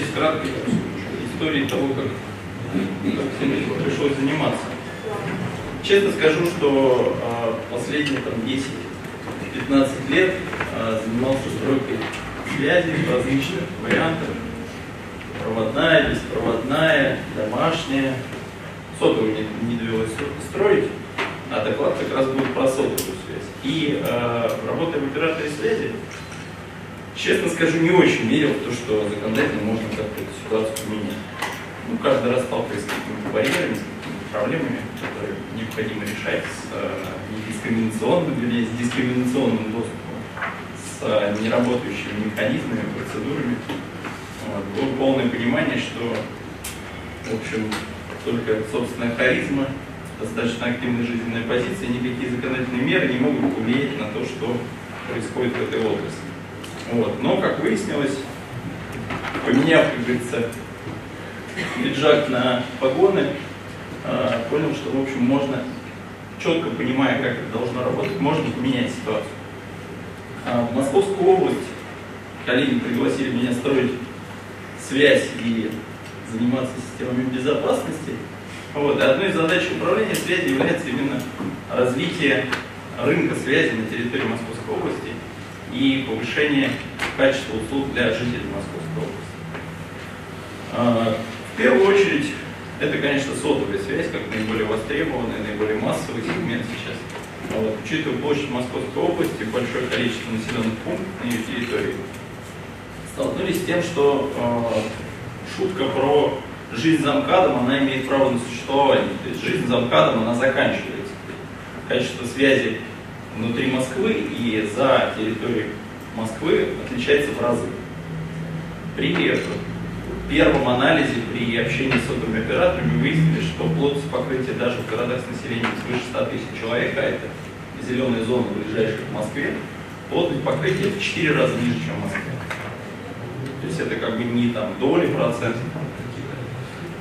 с краткой истории того, как, как всем пришлось заниматься. Честно скажу, что э, последние там, 10-15 лет э, занимался стройкой связи различных вариантов. Проводная, беспроводная, домашняя. Сотовую не, не довелось строить, а доклад как раз будет про сотовую связь. И э, работая в операторе связи, честно скажу, не очень верил в то, что законодательно можно как-то эту ситуацию поменять. Ну, каждый раз сталкиваясь с какими-то барьерами, с какими-то проблемами, которые необходимо решать с э, недискриминационным, или с дискриминационным доступом, с э, неработающими механизмами, процедурами. Вот. Было полное понимание, что, в общем, только собственная харизма, достаточно активная жизненная позиция, никакие законодательные меры не могут повлиять на то, что происходит в этой отрасли. Вот. Но, как выяснилось, поменяв, как говорится, пиджак на погоны, э, понял, что, в общем, можно, четко понимая, как это должно работать, можно поменять ситуацию. А в Московскую область коллеги пригласили меня строить связь и заниматься системами безопасности. Вот. И одной из задач управления связи является именно развитие рынка связи на территории Московской области и повышение качества услуг для жителей Московской области. А, в первую очередь, это, конечно, сотовая связь, как наиболее востребованный, наиболее массовый сегмент сейчас. Вот. Учитывая площадь Московской области, большое количество населенных пунктов на ее территории, столкнулись с тем, что э, шутка про жизнь за МКАДом, она имеет право на существование. То есть жизнь за МКАДом, она заканчивается. Качество связи внутри Москвы и за территорией Москвы отличается в разы. При первом анализе при общении с сотовыми операторами выяснили, что плотность покрытия даже в городах с населением свыше 100 тысяч человек, а это зеленая зона, ближайшая к Москве, плотность покрытия в 4 раза ниже, чем в Москве. То есть это как бы не там доли процентов,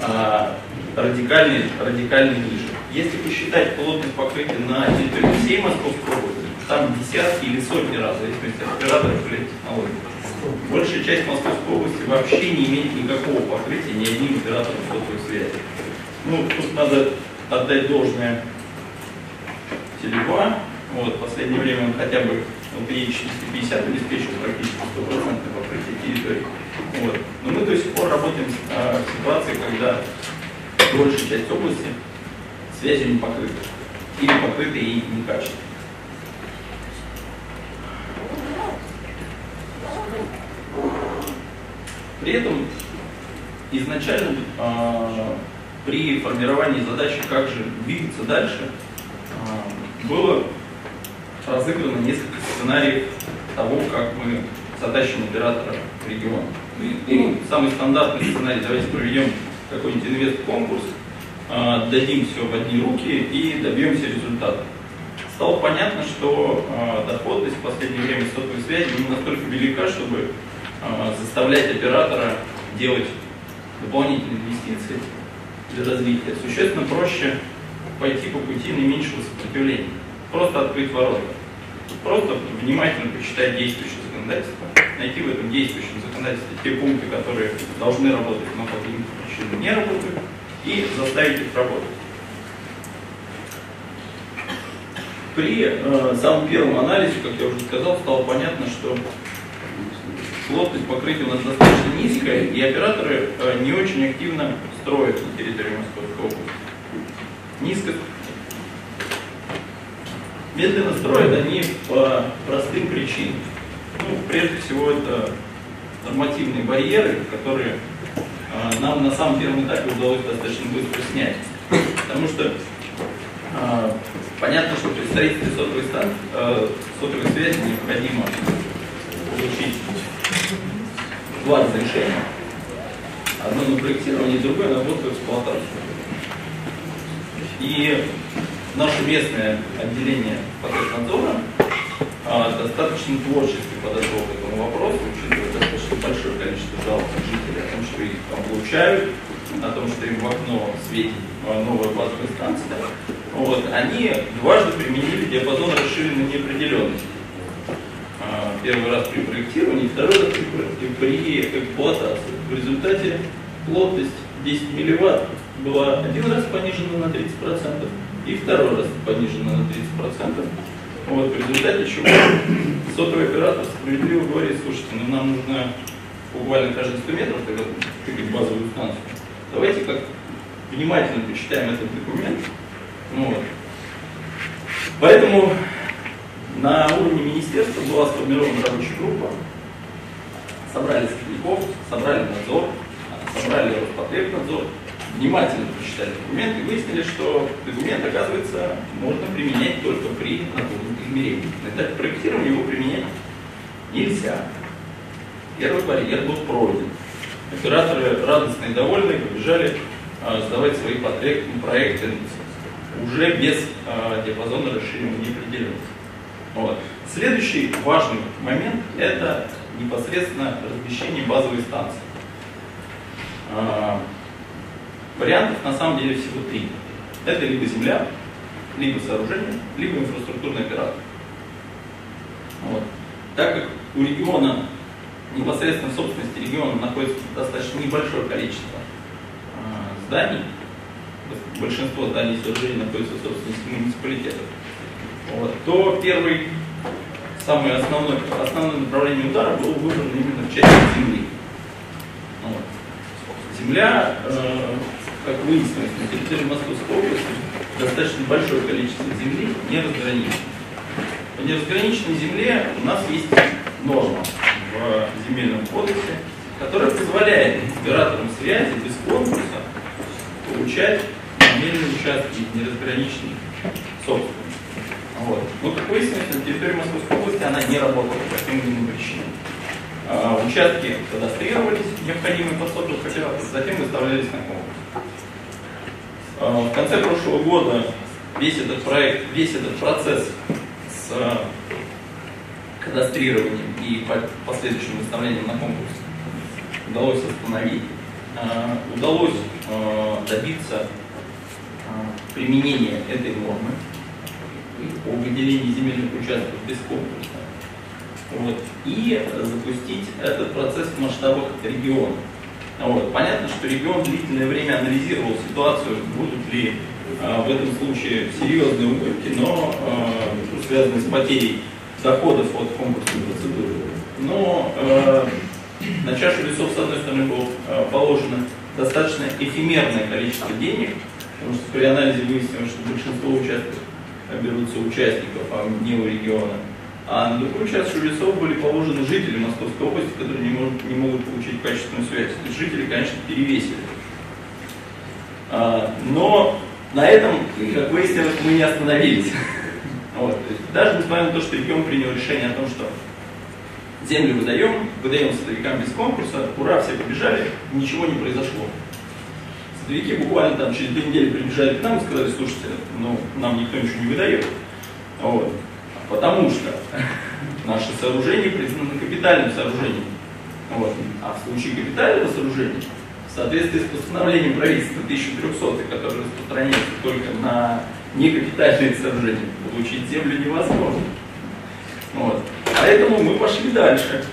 а радикальный, радикально ниже. Если посчитать плотность покрытия на территории всей Московской области, там десятки или сотни раз, в зависимости от операторов или технологий. Большая часть Московской области вообще не имеет никакого покрытия ни одним оператором сотовой связи. Ну, тут надо отдать должное Теле2. Вот, в последнее время он хотя бы LTE 450 обеспечил практически 100% покрытие территории. Вот. Но мы до сих пор работаем а, в ситуации, когда большая часть области связи не покрыта. Или покрыты и некачественно. При этом изначально э, при формировании задачи, как же двигаться дальше, э, было разыграно несколько сценариев того, как мы затащим оператора регион. И, и самый стандартный сценарий, давайте проведем какой-нибудь инвест-конкурс, дадим все в одни руки и добьемся результата. Стало понятно, что э, доходность в последнее время сотовой связи не настолько велика, чтобы а, заставлять оператора делать дополнительные инвестиции для развития, существенно проще пойти по пути наименьшего сопротивления. Просто открыть ворота. Просто внимательно почитать действующее законодательство, найти в этом действующем законодательстве те пункты, которые должны работать, но по каким-то причинам не работают, и заставить их работать. При э, самом первом анализе, как я уже сказал, стало понятно, что плотность покрытия у нас достаточно низкая, и операторы э, не очень активно строят на территории Московской области. Низко. Медленно строят они по простым причинам. Ну, прежде всего, это нормативные барьеры, которые нам на самом первом этапе удалось достаточно быстро снять. Потому что э, понятно, что при строительстве сотовой, станции, э, сотовой связи необходимо получить два разрешения. Одно на проектирование, другое на в эксплуатацию. И наше местное отделение Патентнадзора а, достаточно творчески подошло к этому вопросу, учитывая достаточно большое количество жалоб жителей о том, что их там получают, о том, что им в окно светит а, новая базовая станция. Вот, они дважды применили диапазон расширенной неопределенности. А, первый раз при проектировании, второй раз при, эксплуатации. В результате плотность 10 милливатт была один раз понижена на 30% и второй раз понижена на 30%. Вот, в результате чего сотовый оператор справедливо говорит, слушайте, ну нам нужно буквально каждые 100 метров тыкать базовую станцию. Давайте как внимательно почитаем этот документ. Ну, вот. Поэтому на уровне министерства была сформирована рабочая группа, собрали светляков, собрали надзор, собрали Роспотребнадзор, внимательно прочитали документ и выяснили, что документ, оказывается, можно применять только при натурных измерениях. На этапе проектирования его применять нельзя. Первый барьер был пройден. Операторы радостные и довольные побежали э, сдавать свои проекты, проекты уже без э, диапазона расширения неопределенности. Вот. Следующий важный момент – это непосредственно размещение базовой станции. Э, вариантов на самом деле всего три. Это либо земля, либо сооружение, либо инфраструктурный оператор. Вот. Так как у региона, непосредственно в собственности региона находится достаточно небольшое количество э, зданий, большинство зданий сооружений находится в собственности муниципалитетов, вот, то первый, самый основной, основное направление удара было выбрано именно в части земли. Вот. Земля, э, как выяснилось, на территории Московской области достаточно большое количество земли не разграничено. По неразграниченной земле у нас есть норма в земельном кодексе, которая позволяет операторам связи без конкурса получать земельные участки неразграниченных собственности. Вот. Но, как выяснилось, на территории Московской области она не работала по тем или иным причинам. А, участки кадастрировались, необходимые под сотовых затем выставлялись на конкурс. А, в конце прошлого года весь этот проект, весь этот процесс с кадастрированием и последующим выставлением на конкурс удалось остановить. А, удалось добиться применения этой нормы о выделении земельных участков без конкурса. Вот. И запустить этот процесс в масштабах региона. Вот. Понятно, что регион длительное время анализировал ситуацию, будут ли э, в этом случае серьезные убытки, но э, связанные с потерей доходов от конкурсной процедуры. Но э, на чашу весов, с одной стороны, было положено достаточно эфемерное количество денег, потому что при анализе выяснилось, что большинство участков берутся участников, а не у региона. А на другую часть весов были положены жители Московской области, которые не, могут, не могут получить качественную связь. То есть жители, конечно, перевесили. А, но на этом, как выяснилось, мы не остановились. Вот. Даже несмотря на то, что регион принял решение о том, что землю выдаем, выдаем садовикам без конкурса, ура, все побежали, ничего не произошло. Садовики буквально там через две недели прибежали к нам и сказали, слушайте, ну, нам никто ничего не выдает. Вот. Потому что наше сооружение признано капитальным сооружением. Вот. А в случае капитального сооружения, в соответствии с постановлением правительства 1300, которое распространяется только на некапитальные сооружения, получить землю невозможно. Вот. Поэтому мы пошли дальше.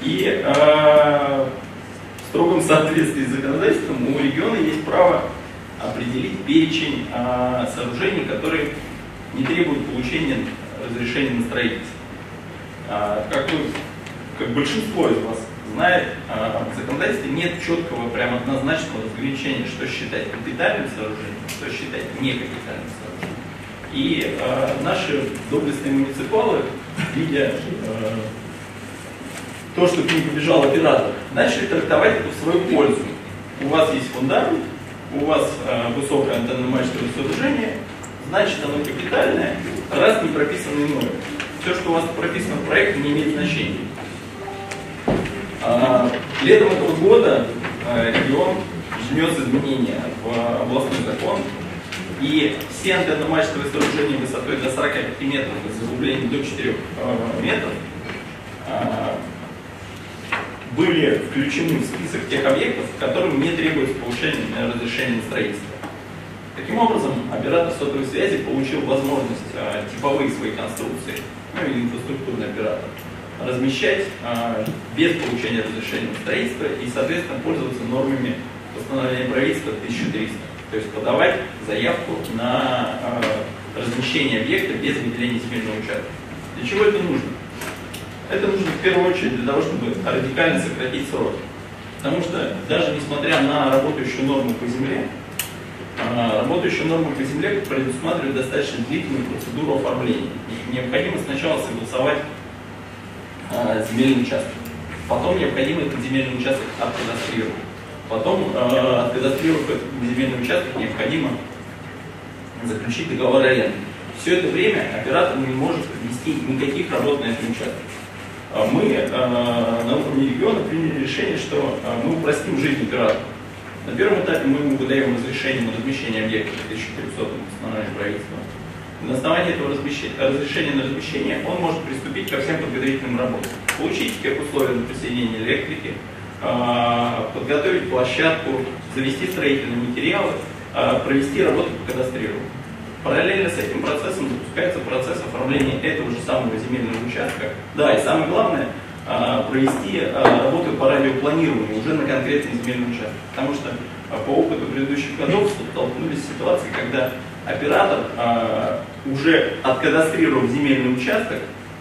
И э, в строгом соответствии с законодательством у региона есть право определить перечень э, сооружений, которые не требуют получения разрешения на строительство. А, как, вы, как большинство из вас знает, а, в законодательстве нет четкого, прям однозначного разграничения, что считать капитальным сооружением, что считать некапитальным сооружением. И э, наши доблестные муниципалы, видя то, что к ним побежал оператор, начали трактовать это в свою пользу. У вас есть фундамент, у вас высокое антенно-мачтовое сооружение, значит оно капитальное, раз не прописано иное. Все, что у вас прописано в проекте, не имеет значения. А, летом этого года а, регион внес изменения в областной закон, и все антенно-мачтовые сооружения высотой до 45 метров и заглублением до 4 а, метров были включены в список тех объектов, которым не требуется получение разрешения на строительство. Таким образом, оператор сотовой связи получил возможность э, типовые свои конструкции, ну или инфраструктурный оператор, размещать а, без получения разрешения на строительство и, соответственно, пользоваться нормами постановления правительства 1300. То есть подавать заявку на а, размещение объекта без выделения земельного участка. Для чего это нужно? Это нужно в первую очередь для того, чтобы радикально сократить сроки. Потому что даже несмотря на работающую норму по земле, а, работающая норма по земле предусматривает достаточно длительную процедуру оформления. Необходимо сначала согласовать э, земельный участок. Потом необходимо этот земельный участок откадастрировать. Потом, э, откадастрировав этот земельный участок, необходимо заключить договор аренды. Все это время оператор не может ввести никаких работ на этом участке. А мы на уровне региона приняли решение, что мы упростим жизнь оператора. На первом этапе мы ему выдаем разрешение на размещение объекта 1300 постановления правительства. На основании этого разрешения на размещение он может приступить ко всем подготовительным работам. Получить тех условия на присоединение электрики, а, подготовить площадку, завести строительные материалы, а, провести работу по кадастрированию. Параллельно с этим процессом запускается процесс оформления этого же самого земельного участка. Да, и самое главное, провести работу по радиопланированию уже на конкретный земельный участок. Потому что по опыту предыдущих годов столкнулись с ситуацией, когда оператор, уже откадастрировав земельный участок,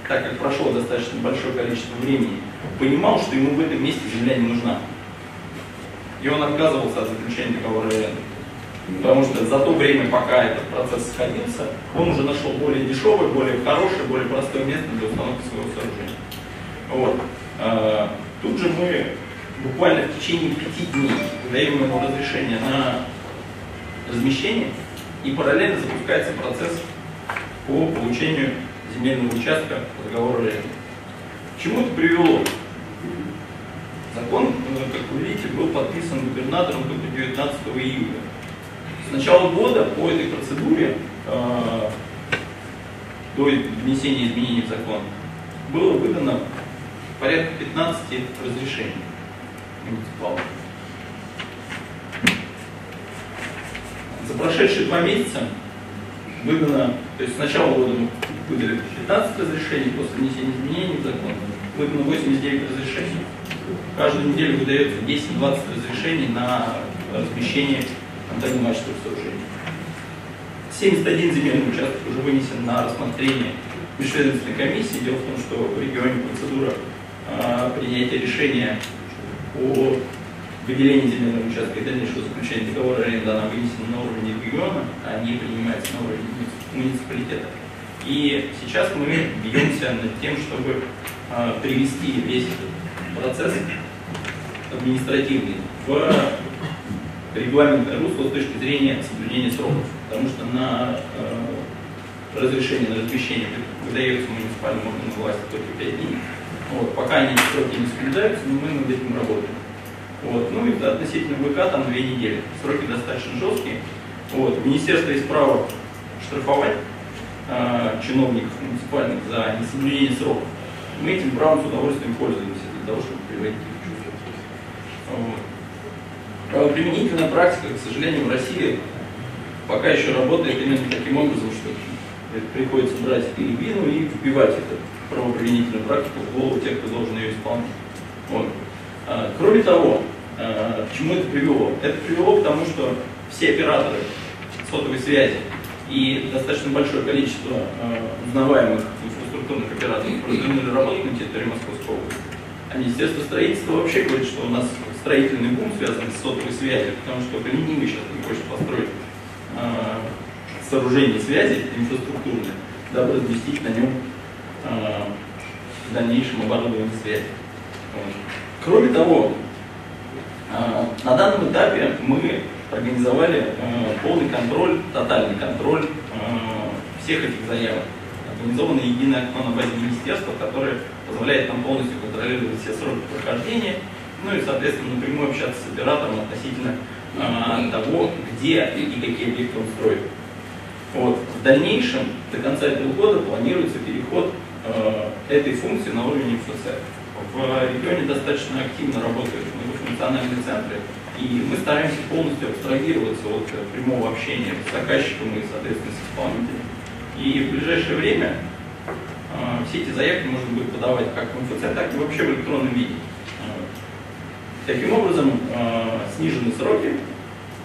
так как прошло достаточно большое количество времени, понимал, что ему в этом месте земля не нужна. И он отказывался от заключения договора аренды. Потому что за то время, пока этот процесс сходился, он уже нашел более дешевое, более хорошее, более простое место для установки своего сооружения. Вот. А, тут же мы буквально в течение пяти дней даем ему разрешение на размещение, и параллельно запускается процесс по получению земельного участка по договору аренды. К чему это привело? Закон, как вы видите, был подписан губернатором только 19 июля. С начала года по этой процедуре, э, до внесения изменений в закон, было выдано порядка 15 разрешений муниципалов. За прошедшие два месяца выдано, то есть с начала года выдали 15 разрешений, после внесения изменений в закон выдано 89 разрешений. Каждую неделю выдается 10-20 разрешений на размещение антенно-мачтовых сооружений. 71 земельный участок уже вынесен на рассмотрение межведомственной комиссии. Дело в том, что в регионе процедура принятия решения о выделении земельного участка и дальнейшего заключения договора аренды, она вынесена на уровне региона, а не принимается на уровне муниципалитета. И сейчас мы бьемся над тем, чтобы а, привести весь этот процесс административный в регламентное русло с точки зрения соблюдения сроков. Потому что на э, разрешение на размещение выдается муниципальным органам власти только 5 дней. Вот, пока они сроки не соблюдаются, но мы над этим работаем. Вот. Ну и относительно ВК там две недели. Сроки достаточно жесткие. Вот. Министерство есть право штрафовать э, чиновников муниципальных за несоблюдение сроков. Мы этим правом с удовольствием пользуемся для того, чтобы приводить их в чувство. Вот. Правоприменительная практика, к сожалению, в России пока еще работает именно таким образом, что приходится брать перебину и вбивать эту правоприменительную практику в голову тех, кто должен ее исполнять. Вот. А, кроме того, а, к чему это привело? Это привело к тому, что все операторы сотовой связи и достаточно большое количество э, узнаваемых инфраструктурных операторов развернули работу на территории Московской области. А Министерство строительства вообще говорит, что у нас строительный бум связан с сотовой связью, потому что только сейчас не хочет построить сооружение связи инфраструктурное, дабы разместить на нем в дальнейшем оборудование связи. Вот. Кроме того, э, на данном этапе мы организовали э, полный контроль, тотальный контроль э, всех этих заявок. Организовано единое окно на базе министерства, которое позволяет нам полностью контролировать все сроки прохождения, ну и, соответственно, напрямую общаться с оператором относительно э, того, где и какие объекты он строит. Вот. В дальнейшем, до конца этого года, планируется переход э, этой функции на уровень МФЦ. В регионе достаточно активно работают многофункциональные центры, и мы стараемся полностью абстрагироваться от прямого общения с заказчиком и, соответственно, с исполнителем. И в ближайшее время э, все эти заявки можно будет подавать как в МФЦ, так и вообще в электронном виде. Таким образом, снижены сроки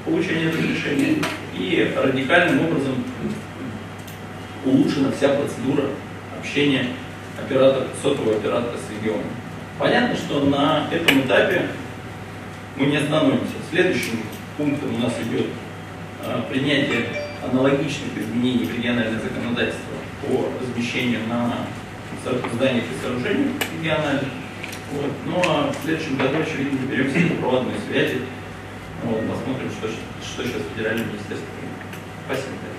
получения разрешения и радикальным образом улучшена вся процедура общения оператора, сотового оператора с регионом. Понятно, что на этом этапе мы не остановимся. Следующим пунктом у нас идет а, принятие аналогичных изменений в региональное законодательство по размещению на зданиях и сооружениях региональных. Вот. Ну а в следующем году, очевидно, беремся за проводные связи. Вот, посмотрим, что, что сейчас федеральное министерство. Спасибо.